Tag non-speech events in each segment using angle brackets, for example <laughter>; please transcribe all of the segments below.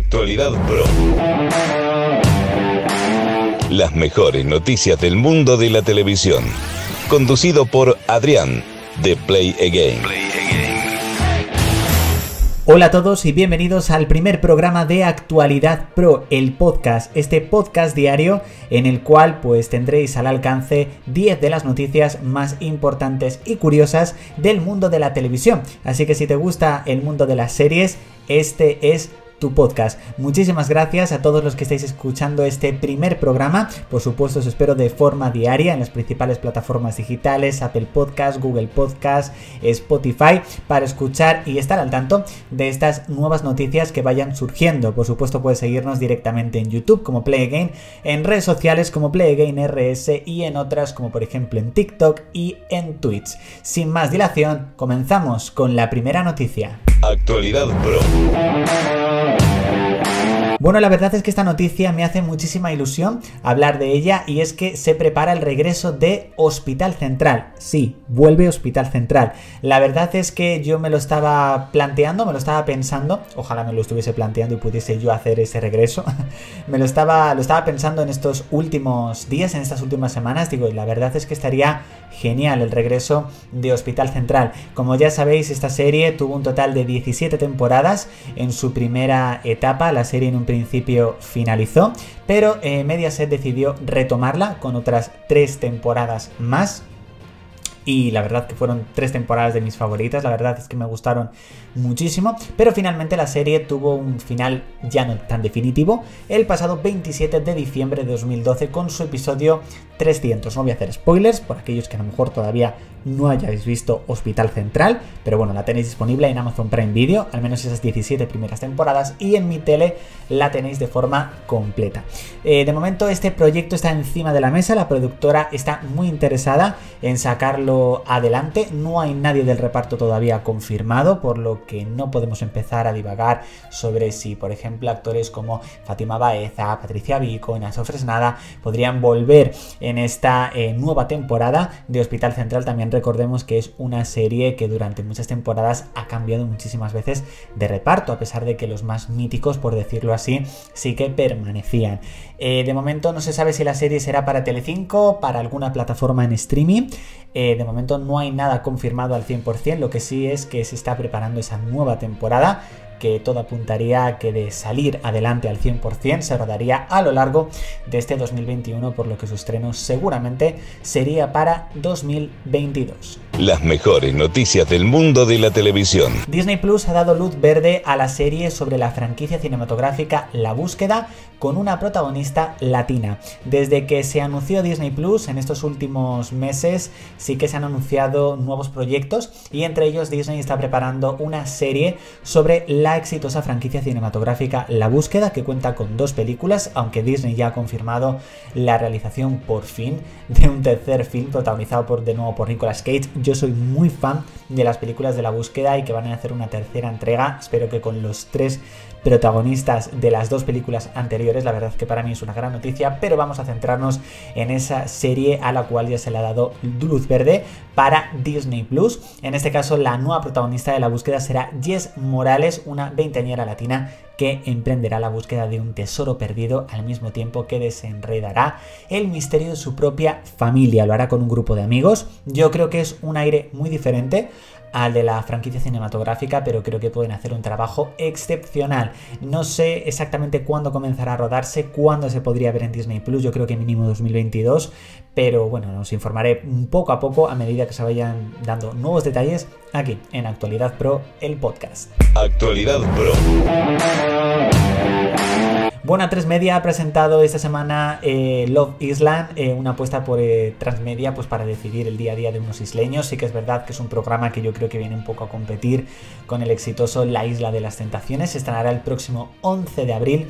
Actualidad Pro. Las mejores noticias del mundo de la televisión. Conducido por Adrián, de Play Again. Hola a todos y bienvenidos al primer programa de Actualidad Pro, el podcast, este podcast diario en el cual pues tendréis al alcance 10 de las noticias más importantes y curiosas del mundo de la televisión. Así que si te gusta el mundo de las series, este es tu podcast. Muchísimas gracias a todos los que estáis escuchando este primer programa. Por supuesto, os espero de forma diaria en las principales plataformas digitales, Apple Podcast, Google Podcast, Spotify, para escuchar y estar al tanto de estas nuevas noticias que vayan surgiendo. Por supuesto, puedes seguirnos directamente en YouTube como Play Again, en redes sociales como Play Again RS y en otras como por ejemplo en TikTok y en Twitch. Sin más dilación, comenzamos con la primera noticia. Actualidad Pro. Bueno, la verdad es que esta noticia me hace muchísima ilusión hablar de ella y es que se prepara el regreso de Hospital Central. Sí, vuelve Hospital Central. La verdad es que yo me lo estaba planteando, me lo estaba pensando, ojalá me lo estuviese planteando y pudiese yo hacer ese regreso. <laughs> me lo estaba, lo estaba pensando en estos últimos días, en estas últimas semanas, digo, y la verdad es que estaría genial el regreso de Hospital Central. Como ya sabéis, esta serie tuvo un total de 17 temporadas en su primera etapa, la serie en un principio finalizó, pero eh, Mediaset decidió retomarla con otras tres temporadas más. Y la verdad que fueron tres temporadas de mis favoritas, la verdad es que me gustaron muchísimo, pero finalmente la serie tuvo un final ya no tan definitivo el pasado 27 de diciembre de 2012 con su episodio 300. No voy a hacer spoilers por aquellos que a lo mejor todavía no hayáis visto Hospital Central, pero bueno, la tenéis disponible en Amazon Prime Video, al menos esas 17 primeras temporadas, y en mi tele la tenéis de forma completa. Eh, de momento este proyecto está encima de la mesa, la productora está muy interesada en sacarlo adelante, no hay nadie del reparto todavía confirmado, por lo que no podemos empezar a divagar sobre si, por ejemplo, actores como Fátima Baeza, Patricia Vico, Naso Fresnada podrían volver en esta eh, nueva temporada de Hospital Central también recordemos que es una serie que durante muchas temporadas ha cambiado muchísimas veces de reparto, a pesar de que los más míticos, por decirlo así, sí que permanecían. Eh, de momento no se sabe si la serie será para Telecinco, para alguna plataforma en streaming. Eh, de momento no hay nada confirmado al 100%, lo que sí es que se está preparando esa nueva temporada que todo apuntaría a que de salir adelante al 100% se rodaría a lo largo de este 2021, por lo que su estreno seguramente sería para 2022. Las mejores noticias del mundo de la televisión. Disney Plus ha dado luz verde a la serie sobre la franquicia cinematográfica La Búsqueda con una protagonista latina. Desde que se anunció Disney Plus en estos últimos meses sí que se han anunciado nuevos proyectos y entre ellos Disney está preparando una serie sobre la exitosa franquicia cinematográfica La Búsqueda que cuenta con dos películas, aunque Disney ya ha confirmado la realización por fin de un tercer film protagonizado por de nuevo por Nicolas Cage. Yo soy muy fan de las películas de La Búsqueda y que van a hacer una tercera entrega, espero que con los tres protagonistas de las dos películas anteriores. La verdad que para mí es una gran noticia, pero vamos a centrarnos en esa serie a la cual ya se le ha dado luz verde para Disney Plus. En este caso, la nueva protagonista de la búsqueda será Jess Morales, una veinteañera latina que emprenderá la búsqueda de un tesoro perdido al mismo tiempo que desenredará el misterio de su propia familia. Lo hará con un grupo de amigos. Yo creo que es un aire muy diferente al de la franquicia cinematográfica, pero creo que pueden hacer un trabajo excepcional. No sé exactamente cuándo comenzará a rodarse, cuándo se podría ver en Disney Plus, yo creo que mínimo 2022, pero bueno, nos informaré poco a poco a medida que se vayan dando nuevos detalles aquí en Actualidad Pro, el podcast. Actualidad Pro. Bueno, 3 Media ha presentado esta semana eh, Love Island, eh, una apuesta por eh, Transmedia pues para decidir el día a día de unos isleños. Sí que es verdad que es un programa que yo creo que viene un poco a competir con el exitoso La Isla de las Tentaciones. Se estrenará el próximo 11 de abril.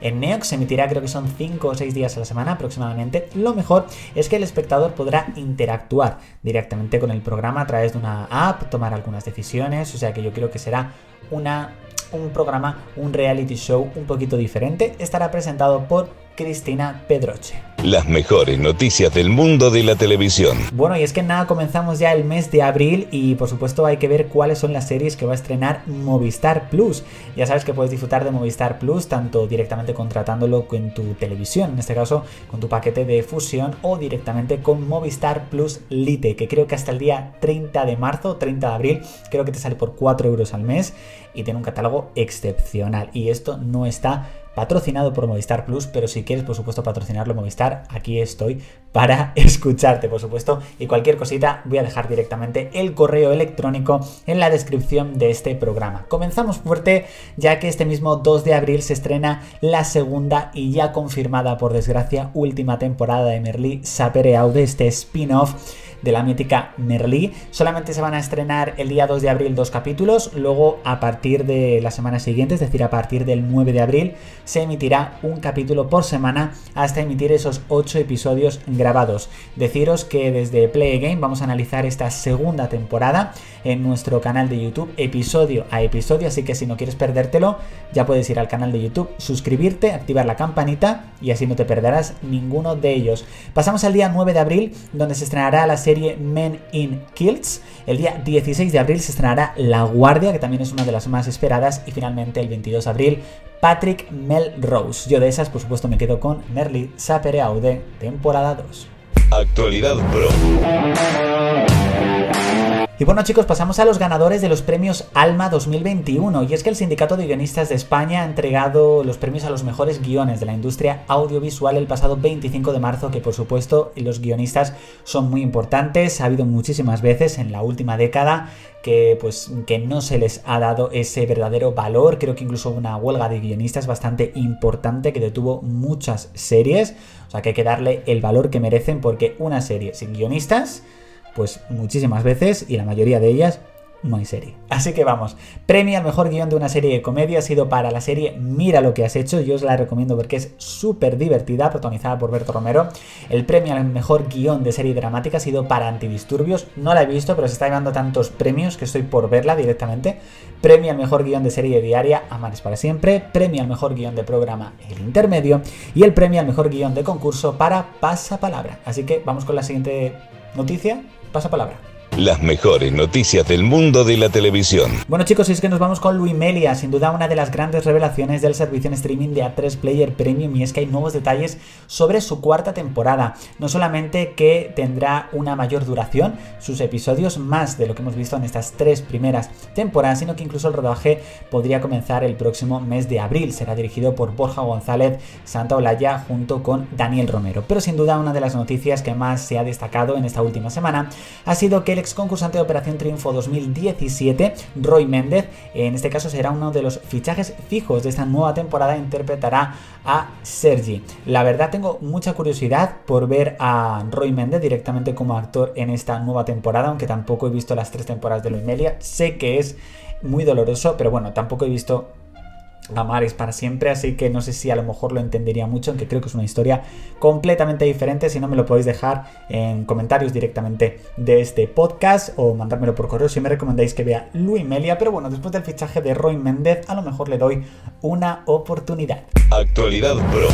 En Neox se emitirá creo que son 5 o 6 días a la semana aproximadamente. Lo mejor es que el espectador podrá interactuar directamente con el programa a través de una app, tomar algunas decisiones, o sea que yo creo que será una un programa, un reality show un poquito diferente. Estará presentado por Cristina Pedroche. las mejores noticias del mundo de la televisión. Bueno, y es que nada, comenzamos ya el mes de abril y por supuesto hay que ver cuáles son las series que va a estrenar Movistar Plus. Ya sabes que puedes disfrutar de Movistar Plus tanto directamente contratándolo con tu televisión, en este caso con tu paquete de fusión o directamente con Movistar Plus Lite, que creo que hasta el día 30 de marzo, 30 de abril, creo que te sale por 4 euros al mes y tiene un catálogo excepcional. Y esto no está patrocinado por Movistar Plus, pero si quieres, por supuesto, patrocinarlo Movistar, aquí estoy para <laughs> escucharte, por supuesto. Y cualquier cosita, voy a dejar directamente el correo electrónico en la descripción de este programa. Comenzamos fuerte, ya que este mismo 2 de abril se estrena la segunda y ya confirmada, por desgracia, última temporada de Merlí Sapere Aude, este spin-off de la mítica Merlí. Solamente se van a estrenar el día 2 de abril dos capítulos, luego a partir de la semana siguiente, es decir, a partir del 9 de abril, se emitirá un capítulo por semana hasta emitir esos 8 episodios grabados. Deciros que desde Play Game vamos a analizar esta segunda temporada en nuestro canal de YouTube, episodio a episodio, así que si no quieres perdértelo, ya puedes ir al canal de YouTube, suscribirte, activar la campanita y así no te perderás ninguno de ellos. Pasamos al día 9 de abril, donde se estrenará la serie serie Men in Kilts. El día 16 de abril se estrenará La Guardia, que también es una de las más esperadas. Y finalmente el 22 de abril, Patrick Melrose. Yo de esas, por supuesto, me quedo con Merly Sapere Aude, temporada 2. Actualidad Pro. Y bueno chicos, pasamos a los ganadores de los premios Alma 2021. Y es que el Sindicato de Guionistas de España ha entregado los premios a los mejores guiones de la industria audiovisual el pasado 25 de marzo, que por supuesto los guionistas son muy importantes. Ha habido muchísimas veces en la última década que pues que no se les ha dado ese verdadero valor. Creo que incluso una huelga de guionistas bastante importante que detuvo muchas series. O sea que hay que darle el valor que merecen porque una serie sin guionistas pues muchísimas veces y la mayoría de ellas hay serie. Así que vamos, premio al mejor guion de una serie de comedia ha sido para la serie Mira lo que has hecho, yo os la recomiendo porque es súper divertida, protagonizada por Berto Romero. El premio al mejor guion de serie dramática ha sido para Antidisturbios, no la he visto, pero se está llevando tantos premios que estoy por verla directamente. Premio al mejor guion de serie diaria, Amares para siempre. Premio al mejor guion de programa, El Intermedio. Y el premio al mejor guion de concurso para Pasapalabra. Así que vamos con la siguiente noticia Pasa palabra. Las mejores noticias del mundo de la televisión. Bueno chicos, es que nos vamos con Luimelia, sin duda una de las grandes revelaciones del servicio en streaming de A3 Player Premium y es que hay nuevos detalles sobre su cuarta temporada. No solamente que tendrá una mayor duración, sus episodios más de lo que hemos visto en estas tres primeras temporadas, sino que incluso el rodaje podría comenzar el próximo mes de abril. Será dirigido por Borja González Santa Olaya junto con Daniel Romero. Pero sin duda una de las noticias que más se ha destacado en esta última semana ha sido que el concursante de Operación Triunfo 2017, Roy Méndez, en este caso será uno de los fichajes fijos de esta nueva temporada, interpretará a Sergi. La verdad tengo mucha curiosidad por ver a Roy Méndez directamente como actor en esta nueva temporada, aunque tampoco he visto las tres temporadas de Luimelia. Sé que es muy doloroso, pero bueno, tampoco he visto amar es para siempre, así que no sé si a lo mejor lo entendería mucho, aunque creo que es una historia completamente diferente. Si no, me lo podéis dejar en comentarios directamente de este podcast o mandármelo por correo si me recomendáis que vea Luis Melia. Pero bueno, después del fichaje de Roy Méndez, a lo mejor le doy una oportunidad. Actualidad Pro.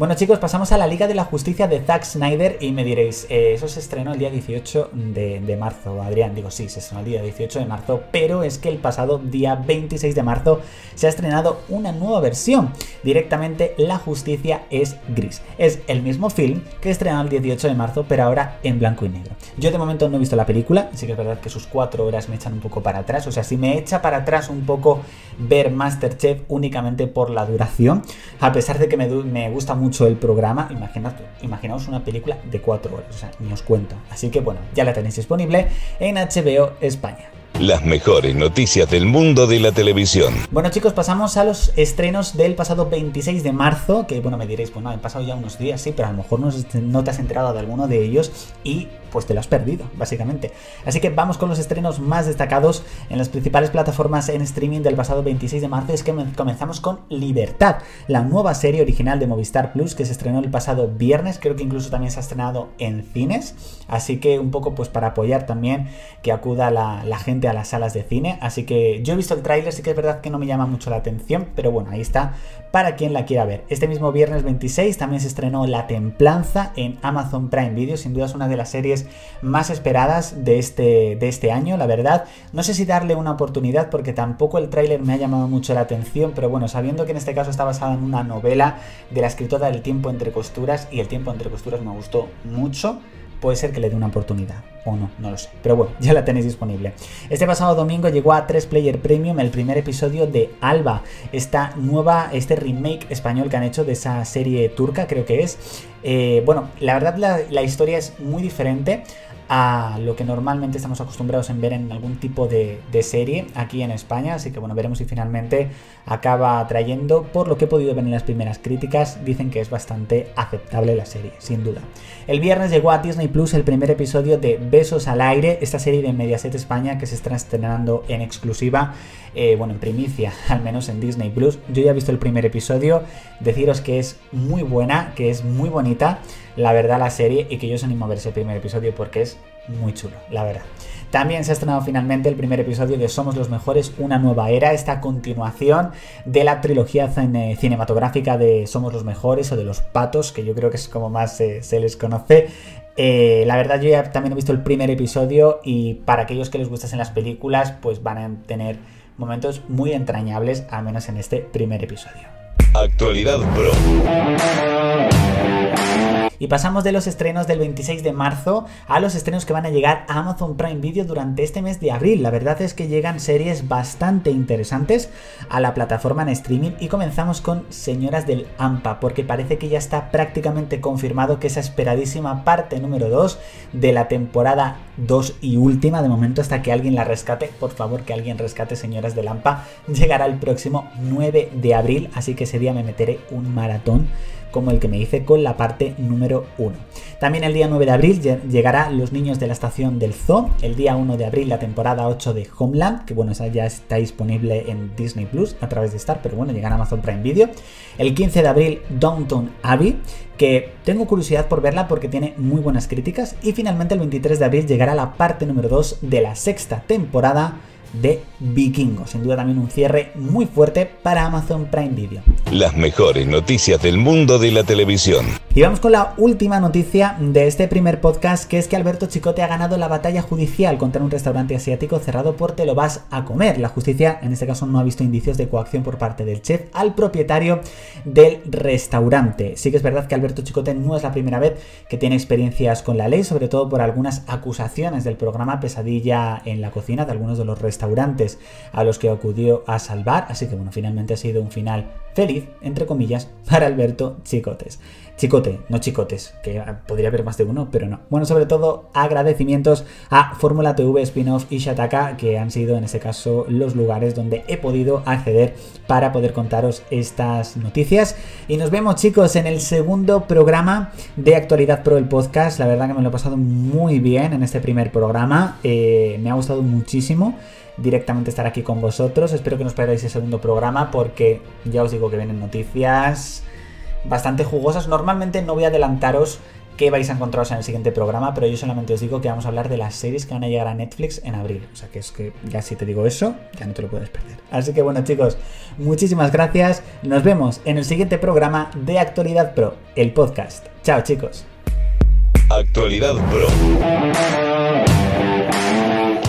Bueno chicos, pasamos a la Liga de la Justicia de Zack Snyder y me diréis, eh, eso se estrenó el día 18 de, marzo, Adrián, digo sí, se estrenó el día 18 de marzo, pero es que el pasado día 26 de marzo se ha estrenado una nueva versión, directamente La Justicia es Gris. Es el mismo film que estrenó el 18 de marzo, pero ahora en blanco y negro. Yo de momento no he visto la película, así que es verdad que sus cuatro horas me echan un poco para atrás, o sea, si me echa para atrás un poco ver Masterchef únicamente por la duración, a pesar de que me, me gusta mucho el programa, imaginad, imaginaos una película de 4 horas, o sea, ni os cuento. Así que bueno, ya la tenéis disponible en HBO España. Las mejores noticias del mundo de la televisión. Bueno chicos, pasamos a los estrenos del pasado 26 de marzo, que bueno, me diréis, pues no, han pasado ya unos días, sí, pero a lo mejor no, no te has enterado de alguno de ellos y pues te lo has perdido, básicamente. Así que vamos con los estrenos más destacados en las principales plataformas en streaming del pasado 26 de marzo. Es que comenzamos con Libertad, la nueva serie original de Movistar Plus que se estrenó el pasado viernes. Creo que incluso también se ha estrenado en cines. Así que un poco pues para apoyar también que acuda la, gente a las salas de cine, así que yo he visto el tráiler, sí que es verdad que no me llama mucho la atención, pero bueno, ahí está para quien la quiera ver. Este mismo viernes 26 también se estrenó La Templanza en Amazon Prime Video, sin duda es una de las series más esperadas de este, de este año, la verdad. No sé si darle una oportunidad porque tampoco el tráiler me ha llamado mucho la atención, pero bueno, sabiendo que en este caso está basada en una novela de la escritora del tiempo entre costuras y el tiempo entre costuras me gustó mucho puede ser que le dé una oportunidad. O no, no lo sé. Pero bueno, ya la tenéis disponible. Este pasado domingo llegó a 3 Player Premium el primer episodio de Alba. Esta nueva, este remake español que han hecho de esa serie turca, creo que es. Eh, bueno, la verdad la, historia es muy diferente a lo que normalmente estamos acostumbrados en ver en algún tipo de, serie aquí en España, así que bueno, veremos si finalmente acaba trayendo, por lo que he podido ver en las primeras críticas, dicen que es bastante aceptable la serie, sin duda. El viernes llegó a Disney Plus el primer episodio de Besos al aire, esta serie de Mediaset España que se está estrenando en exclusiva, eh, bueno, en primicia, <laughs> al menos en Disney Plus. Yo ya he visto el primer episodio, deciros que es muy buena, que es muy bonita la verdad, la serie y que yo os animo a ver ese primer episodio porque es muy chulo, la verdad. También se ha estrenado finalmente el primer episodio de Somos los Mejores, una nueva era, esta continuación de la trilogía cinematográfica de Somos los Mejores o de los Patos, que yo creo que es como más se les conoce. Eh, la verdad, yo ya también he visto el primer episodio y para aquellos que les gustasen las películas, pues van a tener momentos muy entrañables, al menos en este primer episodio. Actualidad Pro. Y pasamos de los estrenos del 26 de marzo a los estrenos que van a llegar a Amazon Prime Video durante este mes de abril. La verdad es que llegan series bastante interesantes a la plataforma en streaming y comenzamos con Señoras del AMPA porque parece que ya está prácticamente confirmado que esa esperadísima parte número 2 de la temporada 2 y última de momento hasta que alguien la rescate, por favor que alguien rescate Señoras del AMPA, llegará el próximo 9 de abril, así que ese día me meteré un maratón como el que me hice con la parte número 1. También el día 9 de abril llegará Los Niños de la Estación del Zoo, el día 1 de abril la temporada 8 de Homeland, que bueno, esa ya está disponible en Disney Plus a través de Star, pero bueno, llegará a Amazon Prime Video. El 15 de abril Downton Abbey, que tengo curiosidad por verla porque tiene muy buenas críticas. Y finalmente el 23 de abril llegará la parte número 2 de la sexta temporada de Vikingo. Sin duda también un cierre muy fuerte para Amazon Prime Video. Las mejores noticias del mundo de la televisión. Y vamos con la última noticia de este primer podcast, que es que Alberto Chicote ha ganado la batalla judicial contra un restaurante asiático cerrado por Te lo vas a comer. La justicia, en este caso, no ha visto indicios de coacción por parte del chef al propietario del restaurante. Sí que es verdad que Alberto Chicote no es la primera vez que tiene experiencias con la ley, sobre todo por algunas acusaciones del programa Pesadilla en la cocina de algunos de los restaurantes restaurantes a los que acudió a salvar, así que bueno, finalmente ha sido un final feliz, entre comillas, <laughs> para Alberto Chicotes. Chicote, no Chicotes, que podría haber más de uno, pero no. Bueno, sobre todo agradecimientos a Fórmula TV, Spin-off y Shataka, que han sido en este caso los lugares donde he podido acceder para poder contaros estas noticias. Y nos vemos chicos en el segundo programa de Actualidad Pro el podcast. La verdad que me lo he pasado muy bien en este primer programa, eh, me ha gustado muchísimo directamente estar aquí con vosotros. Espero que nos perdáis el segundo programa porque ya os digo que vienen noticias bastante jugosas. Normalmente no voy a adelantaros qué vais a encontraros en el siguiente programa, pero yo solamente os digo que vamos a hablar de las series que van a llegar a Netflix en abril. O sea que es que ya si te digo eso, ya no te lo puedes perder. Así que bueno chicos, muchísimas gracias. Nos vemos en el siguiente programa de Actualidad Pro, el podcast. Chao chicos. Actualidad Pro.